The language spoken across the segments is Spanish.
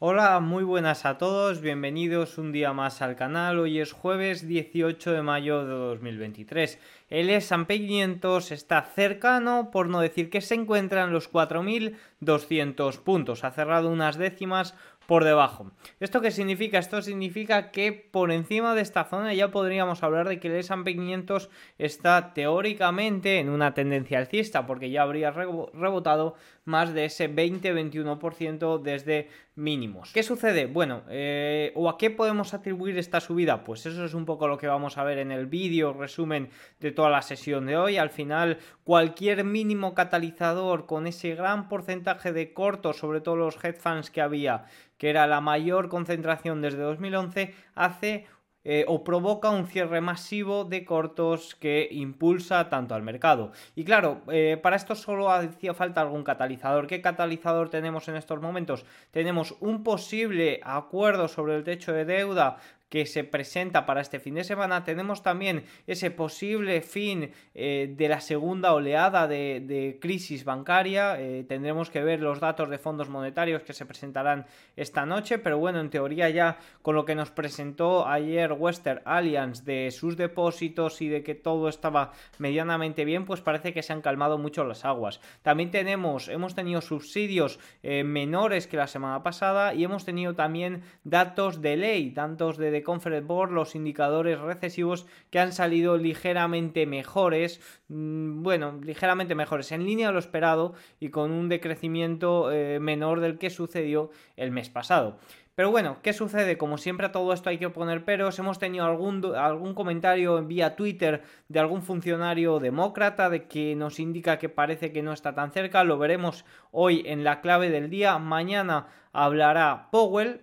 Hola, muy buenas a todos, bienvenidos un día más al canal. Hoy es jueves 18 de mayo de 2023. El S&P 500 está cercano, por no decir que se encuentra en los 4.200 puntos. Ha cerrado unas décimas por debajo. ¿Esto qué significa? Esto significa que por encima de esta zona ya podríamos hablar de que el S&P 500 está teóricamente en una tendencia alcista porque ya habría rebotado más de ese 20-21% desde mínimos. ¿Qué sucede? Bueno, eh, ¿o a qué podemos atribuir esta subida? Pues eso es un poco lo que vamos a ver en el vídeo resumen de toda la sesión de hoy. Al final, cualquier mínimo catalizador con ese gran porcentaje de cortos, sobre todo los head funds que había, que era la mayor concentración desde 2011, hace eh, o provoca un cierre masivo de cortos que impulsa tanto al mercado. Y claro, eh, para esto solo hacía falta algún catalizador. ¿Qué catalizador tenemos en estos momentos? Tenemos un posible acuerdo sobre el techo de deuda que se presenta para este fin de semana. Tenemos también ese posible fin eh, de la segunda oleada de, crisis bancaria. Eh, tendremos que ver los datos de fondos monetarios que se presentarán esta noche, pero bueno, en teoría ya con lo que nos presentó ayer Western Alliance de sus depósitos y de que todo estaba medianamente bien, pues parece que se han calmado mucho las aguas. También tenemos, hemos tenido subsidios eh, menores que la semana pasada y hemos tenido también datos de ley, datos de Conference Board los indicadores recesivos que han salido ligeramente mejores, mm, bueno, ligeramente mejores, en línea a lo esperado y con un decrecimiento eh, menor del que sucedió el mes pasado. Pero bueno, ¿qué sucede? Como siempre a todo esto hay que poner peros. Hemos tenido algún, algún comentario vía Twitter de algún funcionario demócrata de que nos indica que parece que no está tan cerca. Lo veremos hoy en la clave del día. Mañana hablará Powell,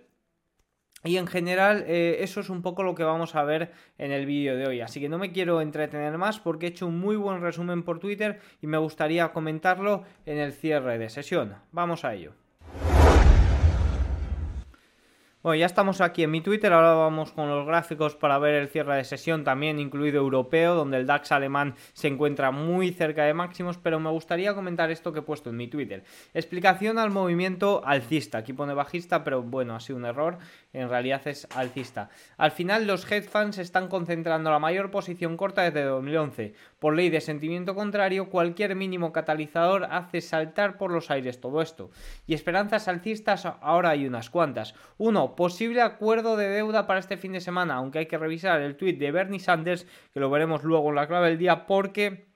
y en general eh, eso es un poco lo que vamos a ver en el vídeo de hoy. Así que no me quiero entretener más porque he hecho un muy buen resumen por Twitter y me gustaría comentarlo en el cierre de sesión. Vamos a ello. Bueno, ya estamos aquí en mi Twitter, ahora vamos con los gráficos para ver el cierre de sesión, también incluido europeo, donde el DAX alemán se encuentra muy cerca de máximos, pero me gustaría comentar esto que he puesto en mi Twitter. Explicación al movimiento alcista, aquí pone bajista, pero bueno, ha sido un error, en realidad es alcista. Al final los hedge funds están concentrando la mayor posición corta desde 2011. Por ley de sentimiento contrario, cualquier mínimo catalizador hace saltar por los aires todo esto. Y esperanzas alcistas ahora hay unas cuantas. Uno, posible acuerdo de deuda para este fin de semana, aunque hay que revisar el tweet de Bernie Sanders, que lo veremos luego en la clave del día, porque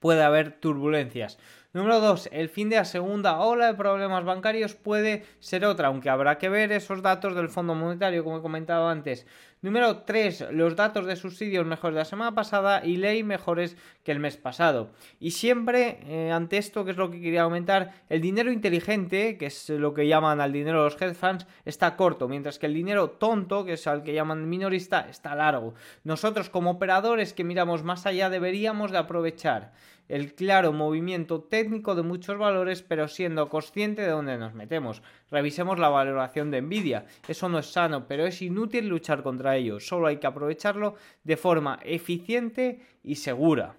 puede haber turbulencias. Número 2. El fin de la segunda ola de problemas bancarios puede ser otra, aunque habrá que ver esos datos del Fondo Monetario, como he comentado antes. Número 3. Los datos de subsidios mejores de la semana pasada y ley mejores que el mes pasado. Y siempre, eh, ante esto, que es lo que quería aumentar, el dinero inteligente, que es lo que llaman al dinero de los hedge funds, está corto, mientras que el dinero tonto, que es al que llaman minorista, está largo. Nosotros, como operadores que miramos más allá, deberíamos de aprovechar el claro movimiento técnico de muchos valores, pero siendo consciente de dónde nos metemos. Revisemos la valoración de Nvidia. Eso no es sano, pero es inútil luchar contra ello. Solo hay que aprovecharlo de forma eficiente y segura.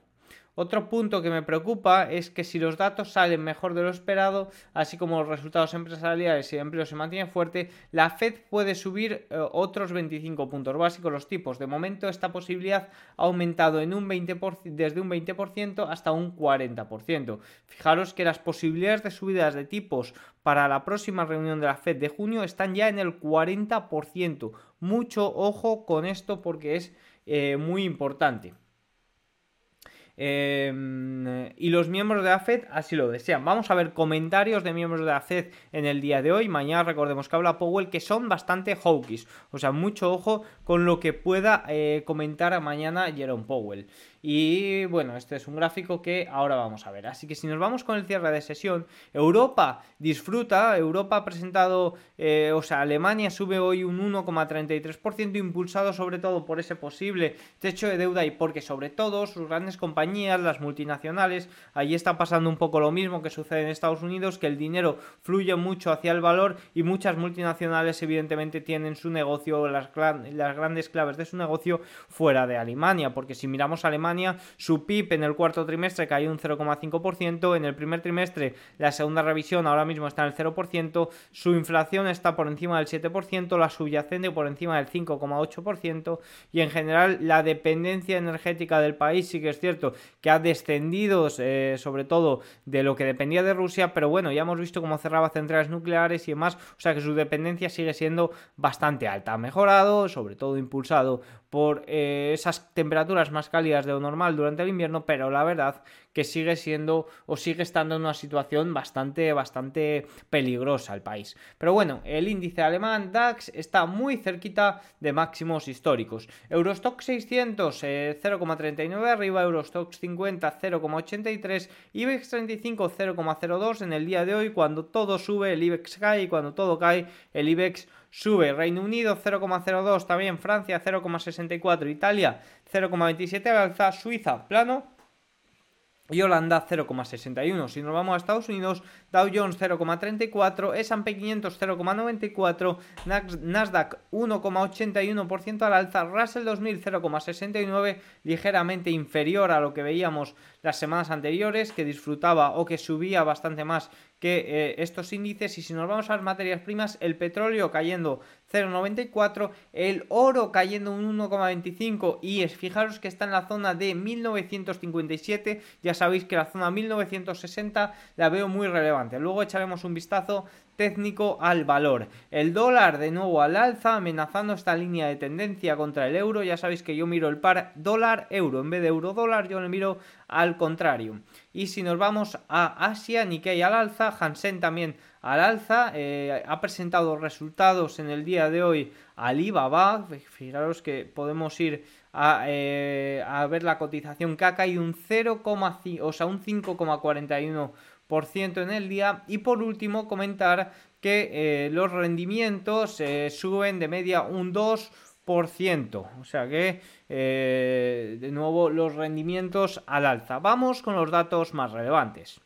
Otro punto que me preocupa es que si los datos salen mejor de lo esperado, así como los resultados empresariales y de empleo se mantienen fuerte, la Fed puede subir eh, otros 25 puntos básicos los tipos. De momento esta posibilidad ha aumentado en un 20%, desde un 20% hasta un 40%. Fijaros que las posibilidades de subidas de tipos para la próxima reunión de la Fed de junio están ya en el 40%. Mucho ojo con esto porque es eh, muy importante. Em, y los miembros de la FED así lo desean. Vamos a ver comentarios de miembros de la FED en el día de hoy. Mañana recordemos que habla Powell que son bastante hawkish. O sea, mucho ojo con lo que pueda eh, comentar mañana Jerome Powell. Y bueno, este es un gráfico que ahora vamos a ver. Así que si nos vamos con el cierre de sesión, Europa disfruta, Europa ha presentado, eh, o sea, Alemania sube hoy un 1,33%, impulsado sobre todo por ese posible techo de deuda y porque sobre todo sus grandes compañías, las multinacionales, allí está pasando un poco lo mismo que sucede en Estados Unidos, que el dinero fluye mucho hacia el valor y muchas multinacionales evidentemente tienen su negocio, las, las grandes claves de su negocio fuera de Alemania, porque si miramos Alemania, Su PIB en el cuarto trimestre cayó un 0,5%. En el primer trimestre, la segunda revisión ahora mismo está en el 0%. Su inflación está por encima del 7%, la subyacente por encima del 5,8%. Y en general, la dependencia energética del país sí que es cierto que ha descendido, eh, sobre todo de lo que dependía de Rusia. Pero bueno, ya hemos visto cómo cerraba centrales nucleares y demás. O sea que su dependencia sigue siendo bastante alta. Ha mejorado, sobre todo impulsado por eh, esas temperaturas más cálidas de normal durante el invierno, pero la verdad que sigue siendo o sigue estando en una situación bastante, bastante peligrosa el país. Pero bueno, el índice alemán DAX está muy cerquita de máximos históricos. Eurostock 600 0,39 arriba, Eurostock 50 0,83, IBEX 35 0,02 en el día de hoy cuando todo sube el IBEX cae y cuando todo cae el IBEX sube. Reino Unido 0,02, también Francia 0,64, Italia 0,27 al alza, Suiza plano y Holanda 0,61. Si nos vamos a Estados Unidos, Dow Jones 0,34, S&P 500 0,94, Nasdaq 1,81% al alza, Russell 2000 0,69, ligeramente inferior a lo que veíamos las semanas anteriores, que disfrutaba o que subía bastante más que eh, estos índices. Y si nos vamos a las materias primas, el petróleo cayendo 0,94, el oro cayendo un 1,25 y es, fijaros que está en la zona de 1957, ya sabéis que la zona 1960 la veo muy relevante, luego echaremos un vistazo técnico al valor. El dólar de nuevo al alza, amenazando esta línea de tendencia contra el euro. Ya sabéis que yo miro el par dólar-euro. En vez de euro-dólar, yo le miro al contrario. Y si nos vamos a Asia, Nikkei al alza, Hansen también al alza. Eh, ha presentado resultados en el día de hoy Alibaba. Fijaros que podemos ir a, eh, ver la cotización que ha caído un 0,5, o sea, un 5,41 en el día. Y por último, comentar que eh, los rendimientos eh, suben de media un 2%. O sea que, eh, de nuevo, los rendimientos al alza. Vamos con los datos más relevantes.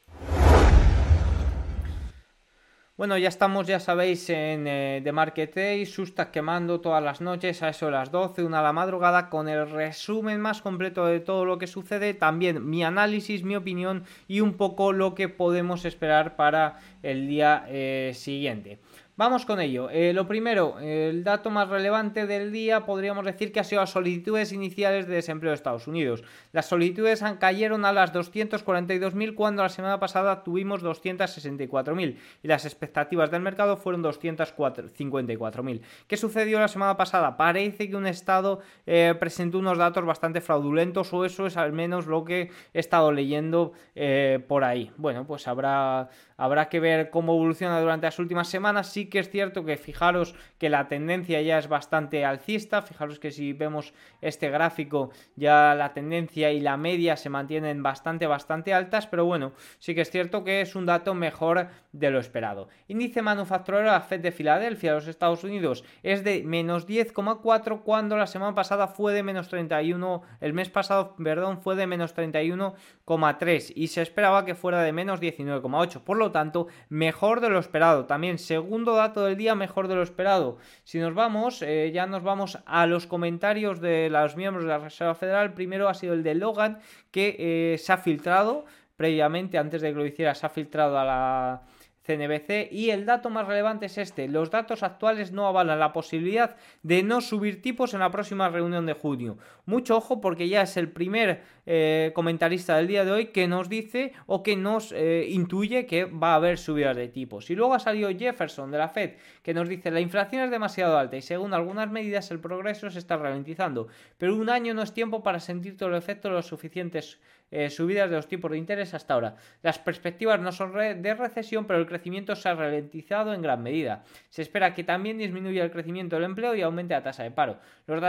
Bueno, ya estamos, ya sabéis, en eh, The Market Day, Susta quemando todas las noches a eso de las 12, una a la madrugada, con el resumen más completo de todo lo que sucede, también mi análisis, mi opinión y un poco lo que podemos esperar para el día eh, siguiente. Vamos con ello. Eh, lo primero, el dato más relevante del día podríamos decir que ha sido las solicitudes iniciales de desempleo de Estados Unidos. Las solicitudes han, cayeron a las 242.000 cuando la semana pasada tuvimos 264.000 y las expectativas del mercado fueron 254.000. ¿Qué sucedió la semana pasada? Parece que un Estado eh, presentó unos datos bastante fraudulentos o eso es al menos lo que he estado leyendo eh, por ahí. Bueno, pues habrá Habrá que ver cómo evoluciona durante las últimas semanas. Sí que es cierto que fijaros que la tendencia ya es bastante alcista. Fijaros que si vemos este gráfico ya la tendencia y la media se mantienen bastante, bastante altas. Pero bueno, sí que es cierto que es un dato mejor de lo esperado. Índice manufacturero de la Fed de Filadelfia de los Estados Unidos es de menos 10,4 cuando la semana pasada fue de menos 31, el mes pasado, perdón, fue de menos 31,3 y se esperaba que fuera de menos 19,8. Por lo tanto, mejor de lo esperado. También, segundo dato del día, mejor de lo esperado. Si nos vamos, eh, ya nos vamos a los comentarios de los miembros de la Reserva Federal. Primero ha sido el de Logan, que eh, se ha filtrado previamente, antes de que lo hiciera, se ha filtrado a la CNBC y el dato más relevante es este. Los datos actuales no avalan la posibilidad de no subir tipos en la próxima reunión de junio. Mucho ojo porque ya es el primer eh, comentarista del día de hoy que nos dice o que nos eh, intuye que va a haber subidas de tipos. Y luego ha salido Jefferson de la Fed que nos dice la inflación es demasiado alta y según algunas medidas el progreso se está ralentizando. Pero un año no es tiempo para sentir todo el efecto de los suficientes eh, subidas de los tipos de interés hasta ahora. Las perspectivas no son de recesión, pero el crecimiento se ha ralentizado en gran medida. Se espera que también disminuya el crecimiento del empleo y aumente la tasa de paro. Los,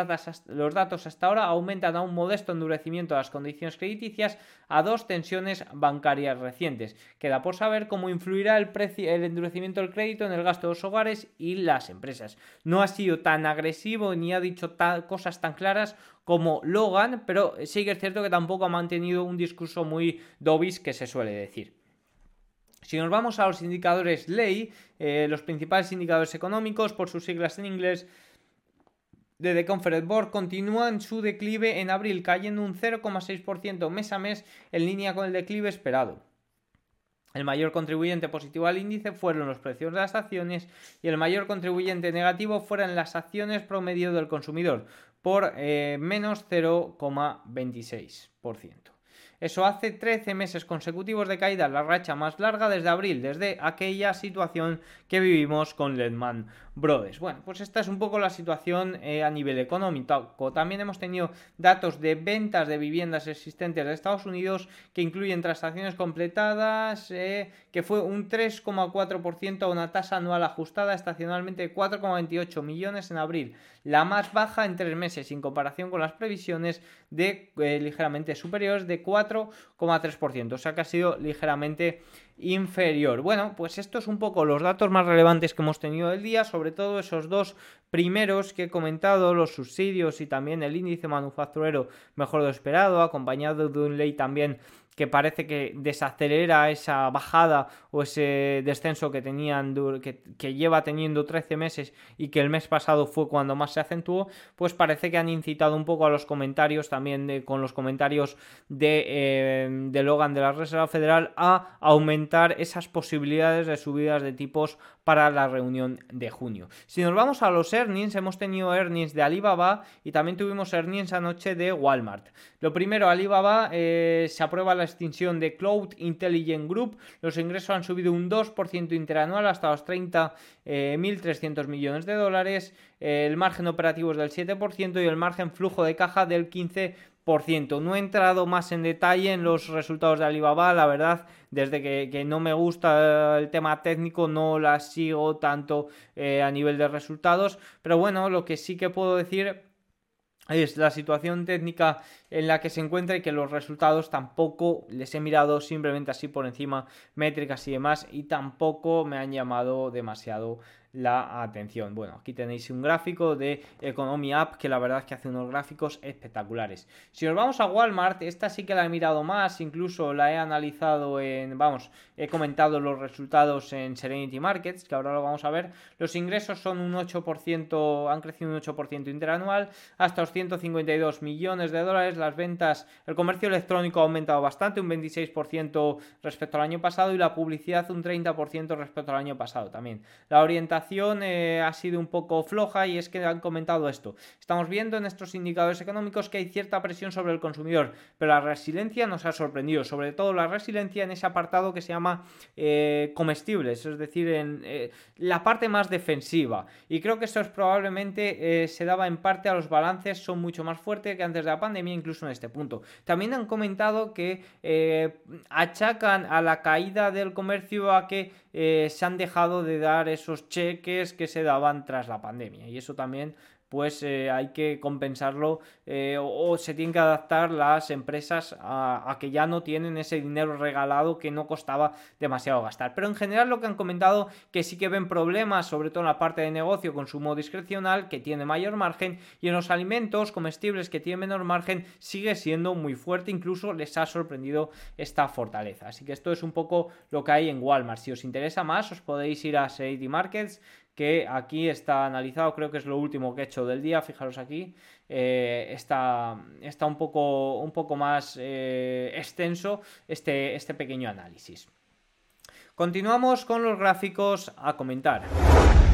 datos hasta ahora aumentan a un modesto endurecimiento de las condiciones crediticias a dos tensiones bancarias recientes. Queda por saber cómo influirá el, el endurecimiento del crédito en el gasto de los hogares y las empresas. No ha sido tan agresivo ni ha dicho cosas tan claras como Logan, pero sí que es cierto que tampoco ha mantenido un discurso muy dobis que se suele decir. Si nos vamos a los indicadores ley, eh, los principales indicadores económicos, por sus siglas en inglés, de The Conference Board continúan su declive en abril, cayendo un 0,6% mes a mes en línea con el declive esperado. El mayor contribuyente positivo al índice fueron los precios de las acciones y el mayor contribuyente negativo fueron las acciones promedio del consumidor por eh, menos 0,26%. Eso hace 13 meses consecutivos de caída, la racha más larga desde abril, desde aquella situación que vivimos con Lehman Brothers. Bueno, pues esta es un poco la situación eh, a nivel económico. También hemos tenido datos de ventas de viviendas existentes de Estados Unidos que incluyen transacciones completadas, eh, que fue un 3,4% a una tasa anual ajustada estacionalmente de 4,28 millones en abril, la más baja en tres meses en comparación con las previsiones de eh, ligeramente superiores de 4,3%, o sea que ha sido ligeramente inferior. Bueno, pues estos un poco los datos más relevantes que hemos tenido del día, sobre todo esos dos primeros que he comentado, los subsidios y también el índice manufacturero mejor de lo esperado, acompañado de un ley también que parece que desacelera esa bajada o ese descenso que tenían que, lleva teniendo 13 meses y que el mes pasado fue cuando más se acentuó, pues parece que han incitado un poco a los comentarios también con los comentarios de, eh, de Logan de la Reserva Federal a aumentar esas posibilidades de subidas de tipos para la reunión de junio. Si nos vamos a los earnings, hemos tenido earnings de Alibaba y también tuvimos earnings anoche de Walmart. Lo primero, Alibaba eh, se aprueba la extinción de Cloud Intelligent Group. Los ingresos han subido un 2% interanual hasta los 30.300 eh, millones de dólares. el margen operativo es del 7% y el margen flujo de caja del 15%. No he entrado más en detalle en los resultados de Alibaba, la verdad, desde que, no me gusta el tema técnico, no la sigo tanto eh, a nivel de resultados, pero bueno, lo que sí que puedo decir es la situación técnica en la que se encuentra y que los resultados tampoco les he mirado simplemente así por encima métricas y demás y tampoco me han llamado demasiado la atención. Bueno, aquí tenéis un gráfico de Economy App que la verdad es que hace unos gráficos espectaculares. Si nos vamos a Walmart, esta sí que la he mirado más, incluso la he analizado en, vamos, he comentado los resultados en Serenity Markets, que ahora lo vamos a ver. Los ingresos son un 8%, han crecido un 8% interanual hasta los 152 millones de dólares. Las ventas, el comercio electrónico ha aumentado bastante, un 26% respecto al año pasado y la publicidad un 30% respecto al año pasado también. La orientación eh, ha sido un poco floja y es que han comentado esto. Estamos viendo en estos indicadores económicos que hay cierta presión sobre el consumidor, pero la resiliencia nos ha sorprendido, sobre todo la resiliencia en ese apartado que se llama eh, comestibles, es decir, en eh, la parte más defensiva. Y creo que esto es probablemente se daba en parte a los balances, son mucho más fuertes que antes de la pandemia, incluso en este punto. También han comentado que achacan a la caída del comercio a que se han dejado de dar esos cheques que se daban tras la pandemia. Y eso también pues eh, hay que compensarlo eh, o, se tienen que adaptar las empresas a, que ya no tienen ese dinero regalado que no costaba demasiado gastar. Pero en general lo que han comentado que sí que ven problemas, sobre todo en la parte de negocio, consumo discrecional, que tiene mayor margen, y en los alimentos comestibles que tienen menor margen sigue siendo muy fuerte, incluso les ha sorprendido esta fortaleza. Así que esto es un poco lo que hay en Walmart. Si os interesa más, os podéis ir a City Markets que aquí está analizado, creo que es lo último que he hecho del día, fijaros aquí, eh, está, está, un, poco, un poco más eh, extenso este, este pequeño análisis. Continuamos con los gráficos a comentar.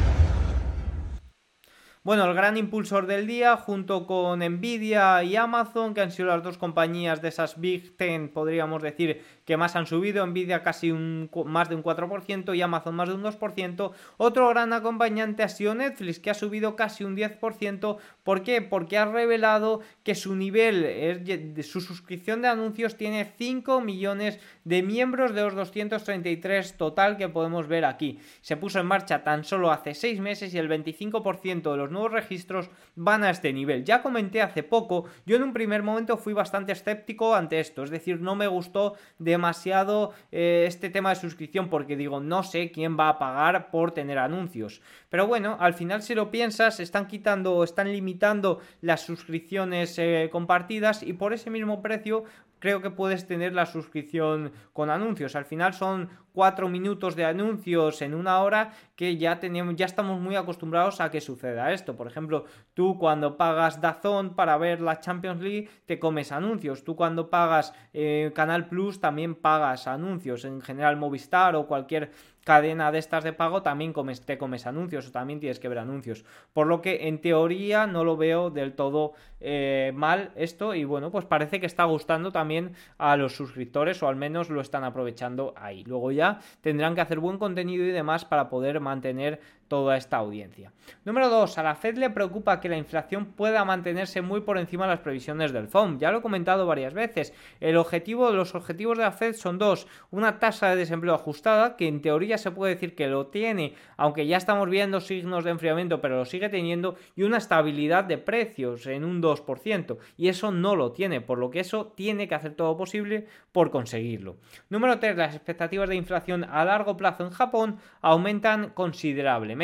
Bueno, el gran impulsor del día, junto con Nvidia y Amazon, que han sido las dos compañías de esas Big Ten, podríamos decir, que más han subido. Nvidia casi un, más de un 4% y Amazon más de un 2%. Otro gran acompañante ha sido Netflix, que ha subido casi un 10%. ¿Por qué? Porque ha revelado que su nivel, de su suscripción de anuncios tiene 5 millones de miembros de los 233 total que podemos ver aquí. Se puso en marcha tan solo hace 6 meses y el 25% de los registros van a este nivel. Ya comenté hace poco, yo en un primer momento fui bastante escéptico ante esto, es decir, no me gustó demasiado eh, este tema de suscripción porque digo, no sé quién va a pagar por tener anuncios. Pero bueno, al final si lo piensas, están quitando, están limitando las suscripciones eh, compartidas y por ese mismo precio creo que puedes tener la suscripción con anuncios. Al final son cuatro minutos de anuncios en una hora que ya tenemos, ya estamos muy acostumbrados a que suceda esto. Por ejemplo, tú cuando pagas Dazón para ver la Champions League te comes anuncios. Tú cuando pagas eh, Canal Plus también pagas anuncios. En general Movistar o cualquier cadena de estas de pago también te comes anuncios o también tienes que ver anuncios. Por lo que en teoría no lo veo del todo eh, mal esto y bueno, pues parece que está gustando también a los suscriptores o al menos lo están aprovechando ahí. Luego ya tendrán que hacer buen contenido y demás para poder mantener toda esta audiencia. Número 2. A la Fed le preocupa que la inflación pueda mantenerse muy por encima de las previsiones del FOM. Ya lo he comentado varias veces. El objetivo, los objetivos de la Fed son dos. Una tasa de desempleo ajustada, que en teoría se puede decir que lo tiene, aunque ya estamos viendo signos de enfriamiento, pero lo sigue teniendo, y una estabilidad de precios en un 2%. Y eso no lo tiene, por lo que eso tiene que hacer todo posible por conseguirlo. Número 3. Las expectativas de inflación a largo plazo en Japón aumentan considerablemente.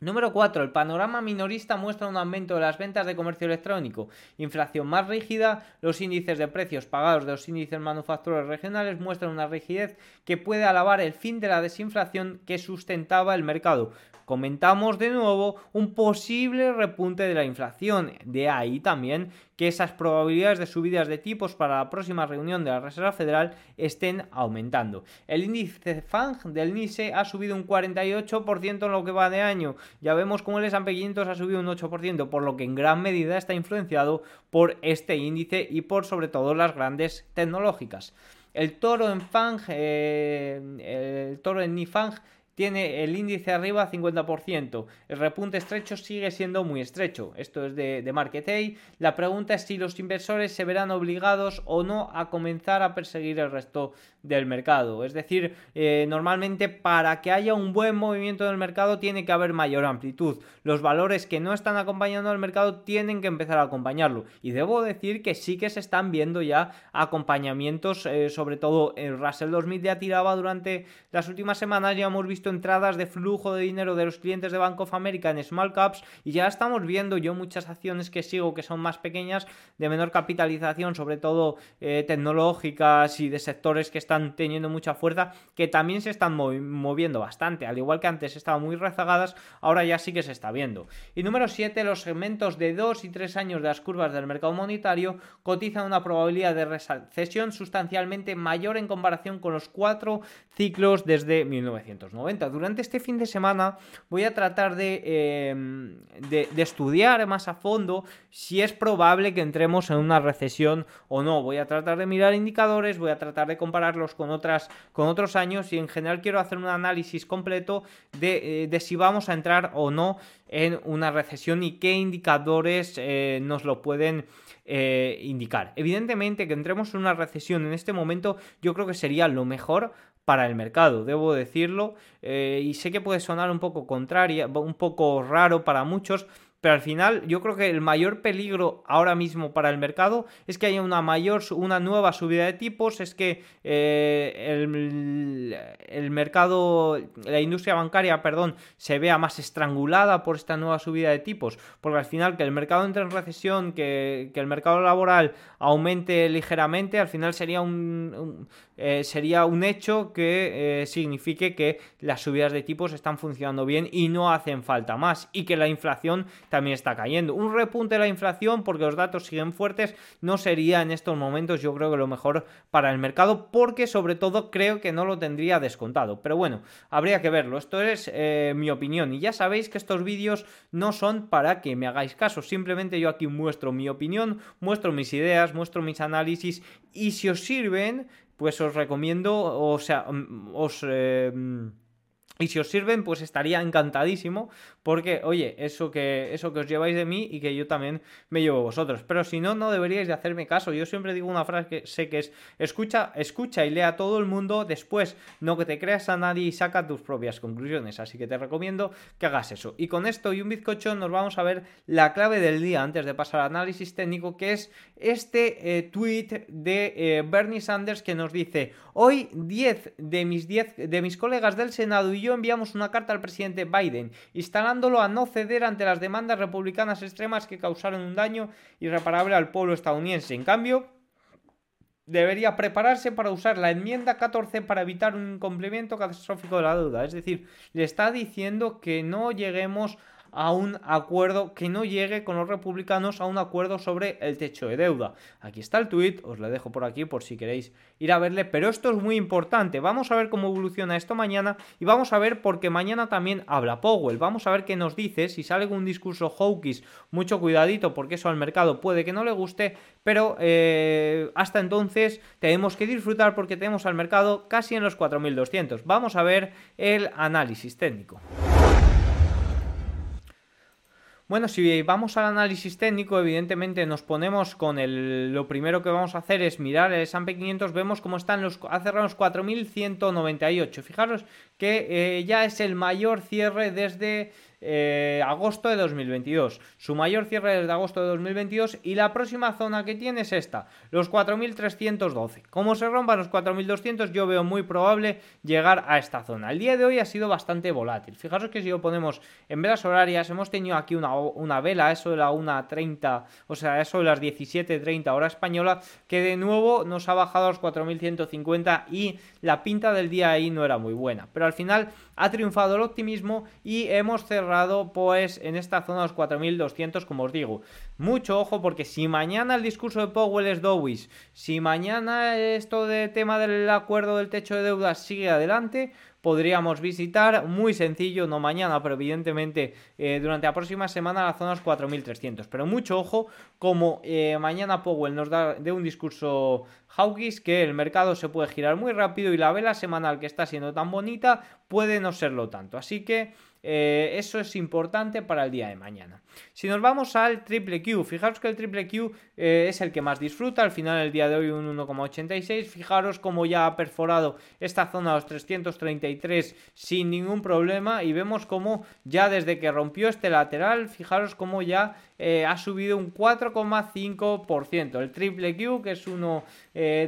Número 4. El panorama minorista muestra un aumento de las ventas de comercio electrónico, inflación más rígida, los índices de precios pagados de los índices manufactureros regionales muestran una rigidez que puede alabar el fin de la desinflación que sustentaba el mercado, comentamos de nuevo un posible repunte de la inflación. De ahí también que esas probabilidades de subidas de tipos para la próxima reunión de la Reserva Federal estén aumentando. El índice FANG del NISE ha subido un 48% en lo que va de año. Ya vemos cómo el S&P 500 ha subido un 8%, por lo que en gran medida está influenciado por este índice y por sobre todo las grandes tecnológicas. El toro en FANG, eh, el toro en NIFANG tiene el índice arriba 50%. El repunte estrecho sigue siendo muy estrecho. Esto es de, de Market La pregunta es si los inversores se verán obligados o no a comenzar a perseguir el resto del mercado. Es decir, eh, normalmente para que haya un buen movimiento del mercado tiene que haber mayor amplitud. Los valores que no están acompañando al mercado tienen que empezar a acompañarlo. Y debo decir que sí que se están viendo ya acompañamientos, eh, sobre todo el Russell 2000 ya tiraba durante las últimas semanas, ya hemos visto entradas de flujo de dinero de los clientes de Bank of America en small caps y ya estamos viendo yo muchas acciones que sigo que son más pequeñas, de menor capitalización, sobre todo eh, tecnológicas y de sectores que están teniendo mucha fuerza, que también se están moviendo bastante, al igual que antes estaban muy rezagadas, ahora ya sí que se está viendo. Y número 7, los segmentos de 2 y 3 años de las curvas del mercado monetario cotizan una probabilidad de recesión sustancialmente mayor en comparación con los cuatro ciclos desde 1990. Durante este fin de semana voy a tratar em, de, de, estudiar más a fondo si es probable que entremos en una recesión o no. Voy a tratar de mirar indicadores, voy a tratar de compararlos con, otras, con otros años y en general quiero hacer un análisis completo de, eh, si vamos a entrar o no en una recesión y qué indicadores eh, nos lo pueden eh, indicar. Evidentemente que entremos en una recesión en este momento yo creo que sería lo mejor para el mercado, debo decirlo, y sé que puede sonar un poco contraria, un poco raro para muchos, pero al final yo creo que el mayor peligro ahora mismo para el mercado es que haya una mayor, una nueva subida de tipos, es que eh, el, mercado, la industria bancaria, perdón, se vea más estrangulada por esta nueva subida de tipos, porque al final que el mercado entre en recesión, que, el mercado laboral aumente ligeramente, al final sería un, eh, sería un hecho que eh, signifique que las subidas de tipos están funcionando bien y no hacen falta más, y que la inflación también está cayendo. Un repunte de la inflación, porque los datos siguen fuertes, no sería en estos momentos yo creo que lo mejor para el mercado, porque sobre todo creo que no lo tendría descontado. Pero bueno, habría que verlo. Esto es eh, mi opinión. Y ya sabéis que estos vídeos no son para que me hagáis caso. Simplemente yo aquí muestro mi opinión, muestro mis ideas, muestro mis análisis. Y si os sirven, pues os recomiendo, o sea, mm, os... Eh, y si os sirven, pues estaría encantadísimo, porque, oye, eso que, eso que os lleváis de mí y que yo también me llevo vosotros. Pero si no, no deberíais de hacerme caso. Yo siempre digo una frase que sé que es, escucha, escucha y lea a todo el mundo, después no que te creas a nadie y saca tus propias conclusiones. Así que te recomiendo que hagas eso. Y con esto y un bizcocho nos vamos a ver la clave del día antes de pasar al análisis técnico, que es este eh, tweet de eh, Bernie Sanders que nos dice, hoy 10 de mis, 10 de mis colegas del Senado y yo enviamos una carta al presidente Biden, instalándolo a no ceder ante las demandas republicanas extremas que causaron un daño irreparable al pueblo estadounidense. En cambio, debería prepararse para usar la enmienda 14 para evitar un complemento catastrófico de la deuda. Es decir, le está diciendo que no lleguemos a un acuerdo, que no llegue con los republicanos a un acuerdo sobre el techo de deuda. Aquí está el tweet, os lo dejo por aquí por si queréis ir a verle, pero esto es muy importante. Vamos a ver cómo evoluciona esto mañana y vamos a ver porque mañana también habla Powell. Vamos a ver qué nos dice, si sale un discurso hawkish, mucho cuidadito porque eso al mercado puede que no le guste, pero eh, hasta entonces tenemos que disfrutar porque tenemos al mercado casi en los 4200. Vamos a ver el análisis técnico. Bueno, si vamos al análisis técnico, evidentemente nos ponemos con el... Lo primero que vamos a hacer es mirar el S&P 500, vemos cómo están los... Ha cerrado los 4.198. Fijaros que eh, ya es el mayor cierre desde eh, agosto de 2022. Su mayor cierre desde agosto de 2022 y la próxima zona que tiene es esta, los 4.312. Como se rompan los 4.200 yo veo muy probable llegar a esta zona. El día de hoy ha sido bastante volátil. Fijaros que si lo ponemos en velas horarias hemos tenido aquí una, una vela, eso de la 1.30, o sea, eso de las 17.30 hora española, que de nuevo nos ha bajado a los 4.150 y la pinta del día ahí no era muy buena. Pero al final ha triunfado el optimismo y hemos cerrado pues en esta zona de los 4200 como os digo. Mucho ojo porque si mañana el discurso de Powell es Dowis, si mañana esto de tema del acuerdo del techo de deudas sigue adelante, podríamos visitar, muy sencillo, no mañana, pero evidentemente eh, durante la próxima semana las zonas 4300. Pero mucho ojo, como eh, mañana Powell nos da de un discurso hawkish que el mercado se puede girar muy rápido y la vela semanal que está siendo tan bonita puede no serlo tanto. Así que eh, eso es importante para el día de mañana. Si nos vamos al triple Q, fijaros que el triple Q eh, es el que más disfruta, al final el día de hoy un 1,86, fijaros cómo ya ha perforado esta zona de los 333 sin ningún problema y vemos cómo ya desde que rompió este lateral, fijaros cómo ya eh, ha subido un 4,5%, el triple Q que es uno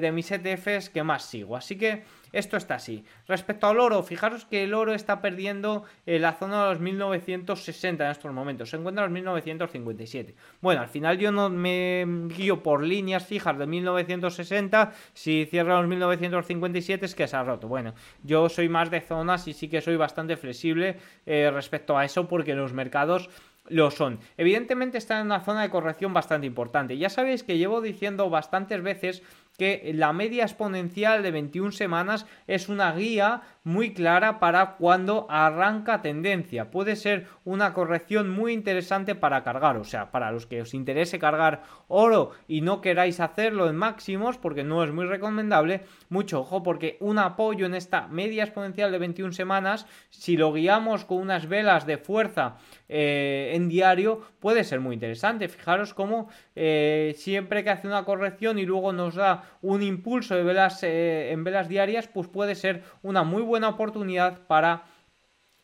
de mis ETFs que más sigo, así que esto está así. Respecto al oro, fijaros que el oro está perdiendo eh, la zona de los 1960 en estos momentos. Se encuentra en los 1957. Bueno, al final yo no me guío por líneas fijas de 1960. Si cierra los 1957 es que se ha roto. Bueno, yo soy más de zonas y sí que soy bastante flexible eh, respecto a eso porque los mercados lo son. Evidentemente está en una zona de corrección bastante importante. Ya sabéis que llevo diciendo bastantes veces que la media exponencial de 21 semanas es una guía muy clara para cuando arranca tendencia. Puede ser una corrección muy interesante para cargar, o sea, para los que os interese cargar oro y no queráis hacerlo en máximos porque no es muy recomendable, mucho ojo porque un apoyo en esta media exponencial de 21 semanas, si lo guiamos con unas velas de fuerza eh, en diario, puede ser muy interesante. Fijaros cómo eh, siempre que hace una corrección y luego nos da un impulso de velas eh, en velas diarias, pues puede ser una muy buena oportunidad para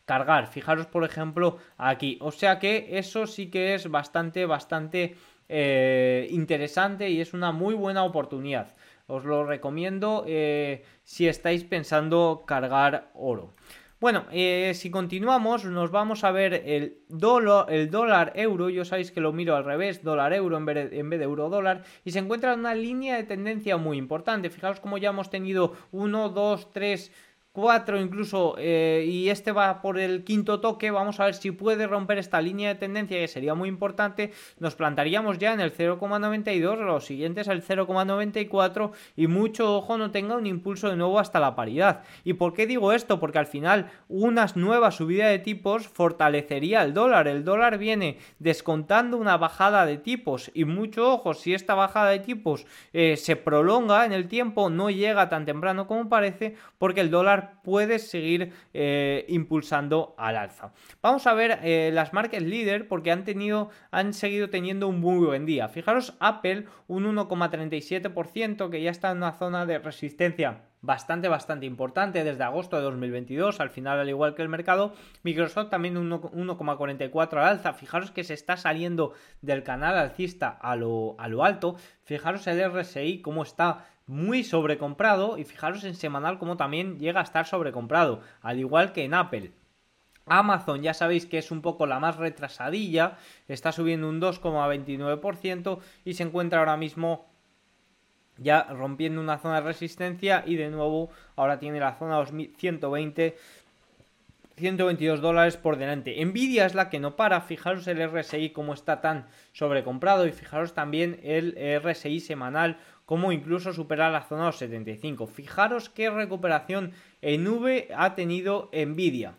cargar. Fijaros, por ejemplo, aquí. O sea que eso sí que es bastante, bastante eh, interesante y es una muy buena oportunidad. Os lo recomiendo si estáis pensando cargar oro. Bueno, eh, si continuamos, nos vamos a ver el dólar, el dólar euro. Yo sabéis que lo miro al revés, dólar euro en vez, de, en vez de euro dólar. Y se encuentra en una línea de tendencia muy importante. Fijaos como ya hemos tenido 1, 2, 3 4 incluso eh, y este va por el quinto toque. Vamos a ver si puede romper esta línea de tendencia que sería muy importante. Nos plantaríamos ya en el 0,92 los siguientes el 0,94 y mucho ojo no tenga un impulso de nuevo hasta la paridad. Y por qué digo esto porque al final unas nuevas subidas de tipos fortalecería el dólar. El dólar viene descontando una bajada de tipos y mucho ojo si esta bajada de tipos eh, se prolonga en el tiempo no llega tan temprano como parece porque el dólar puede seguir eh, impulsando al alza. Vamos a ver eh, las market leader porque han tenido, han seguido teniendo un muy buen día. Fijaros, Apple un 1,37% que ya está en una zona de resistencia bastante, bastante importante desde agosto de 2022, al final al igual que el mercado. Microsoft también un 1,44 al alza. Fijaros que se está saliendo del canal alcista a lo, a lo alto. Fijaros el RSI cómo está muy sobrecomprado y fijaros en semanal como también llega a estar sobrecomprado, al igual que en Apple. Amazon ya sabéis que es un poco la más retrasadilla, está subiendo un 2,29% y se encuentra ahora mismo ya rompiendo una zona de resistencia y de nuevo ahora tiene la zona 2120 122 dólares por delante. Nvidia es la que no para. Fijaros el RSI como está tan sobrecomprado y fijaros también el RSI semanal como incluso supera la zona de los 75. Fijaros qué recuperación en V ha tenido Nvidia.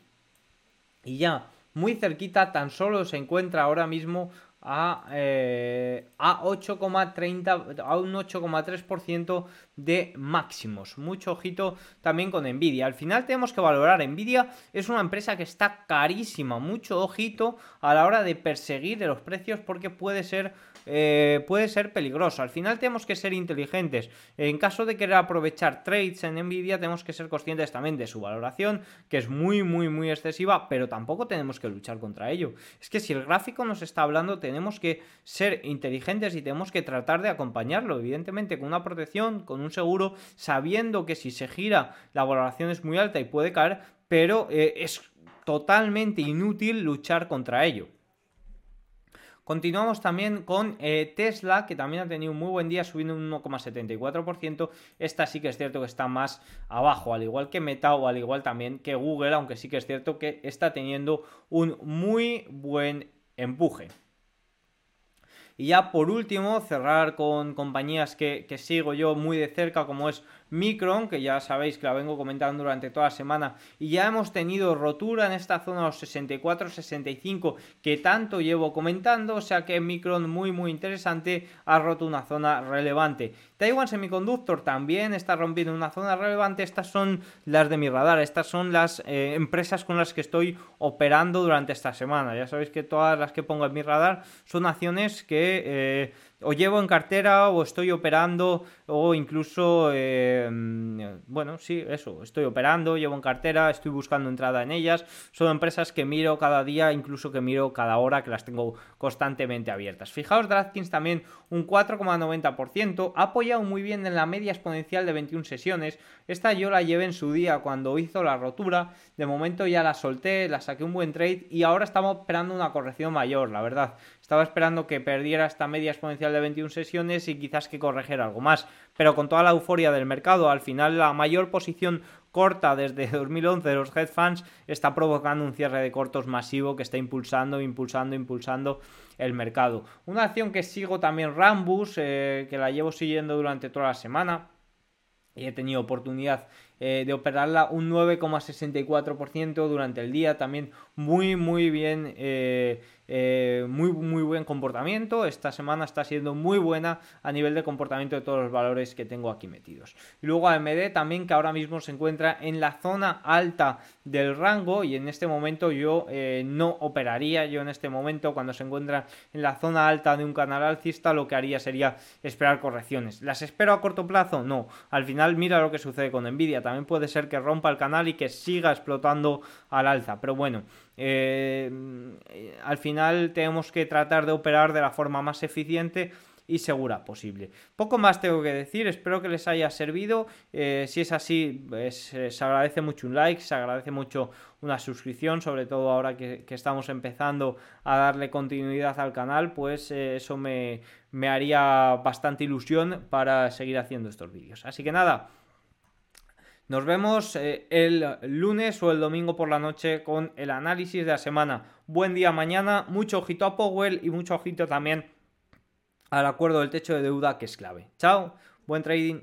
Y ya muy cerquita tan solo se encuentra ahora mismo a, eh, a 8,30 a un 8,3% de máximos. Mucho ojito también con Nvidia. Al final tenemos que valorar Nvidia es una empresa que está carísima. Mucho ojito a la hora de perseguir los precios porque puede ser eh, puede ser peligroso. Al final tenemos que ser inteligentes. En caso de querer aprovechar trades en Nvidia, tenemos que ser conscientes también de su valoración, que es muy, muy, muy excesiva, pero tampoco tenemos que luchar contra ello. Es que si el gráfico nos está hablando, tenemos que ser inteligentes y tenemos que tratar de acompañarlo, evidentemente con una protección, con un seguro, sabiendo que si se gira la valoración es muy alta y puede caer, pero eh, es totalmente inútil luchar contra ello. Continuamos también con eh, Tesla, que también ha tenido un muy buen día, subiendo un 1,74%. Esta sí que es cierto que está más abajo, al igual que Meta o al igual también que Google, aunque sí que es cierto que está teniendo un muy buen empuje. Y ya por último, cerrar con compañías que, que, sigo yo muy de cerca, como es Micron, que ya sabéis que la vengo comentando durante toda la semana, y ya hemos tenido rotura en esta zona los 64-65 que tanto llevo comentando, o sea que Micron muy muy interesante, ha roto una zona relevante. Taiwan Semiconductor también está rompiendo una zona relevante, estas son las de mi radar, estas son las eh, empresas con las que estoy operando durante esta semana, ya sabéis que todas las que pongo en mi radar son acciones que... Eh, o llevo en cartera o estoy operando o incluso, eh, bueno, sí, eso, estoy operando, llevo en cartera, estoy buscando entrada en ellas. Son empresas que miro cada día, incluso que miro cada hora, que las tengo constantemente abiertas. Fijaos, DraftKings también un 4,90%, ha apoyado muy bien en la media exponencial de 21 sesiones. Esta yo la llevé en su día cuando hizo la rotura, de momento ya la solté, la saqué un buen trade y ahora estamos esperando una corrección mayor, la verdad. Estaba esperando que perdiera esta media exponencial de 21 sesiones y quizás que corrigiera algo más. Pero con toda la euforia del mercado, al final la mayor posición corta desde 2011 de los hedge funds está provocando un cierre de cortos masivo que está impulsando, impulsando, impulsando el mercado. Una acción que sigo también Rambus, eh, que la llevo siguiendo durante toda la semana y he tenido oportunidad eh, de operarla un 9,64% durante el día, también muy muy bien eh, eh, muy, muy buen comportamiento. Esta semana está siendo muy buena a nivel de comportamiento de todos los valores que tengo aquí metidos. Y luego AMD también que ahora mismo se encuentra en la zona alta del rango y en este momento yo eh, no operaría. Yo en este momento cuando se encuentra en la zona alta de un canal alcista lo que haría sería esperar correcciones. ¿Las espero a corto plazo? No. Al final mira lo que sucede con Nvidia. También puede ser que rompa el canal y que siga explotando al alza. Pero bueno, eh, al final tenemos que tratar de operar de la forma más eficiente y segura posible. Poco más tengo que decir, espero que les haya servido. Eh, si es así, pues, eh, se agradece mucho un like, se agradece mucho una suscripción, sobre todo ahora que, estamos empezando a darle continuidad al canal, pues eso me, me haría bastante ilusión para seguir haciendo estos vídeos. Así que nada. Nos vemos eh, el lunes o el domingo por la noche con el análisis de la semana. Buen día mañana, mucho ojito a Powell y mucho ojito también al acuerdo del techo de deuda que es clave. Chao, buen trading.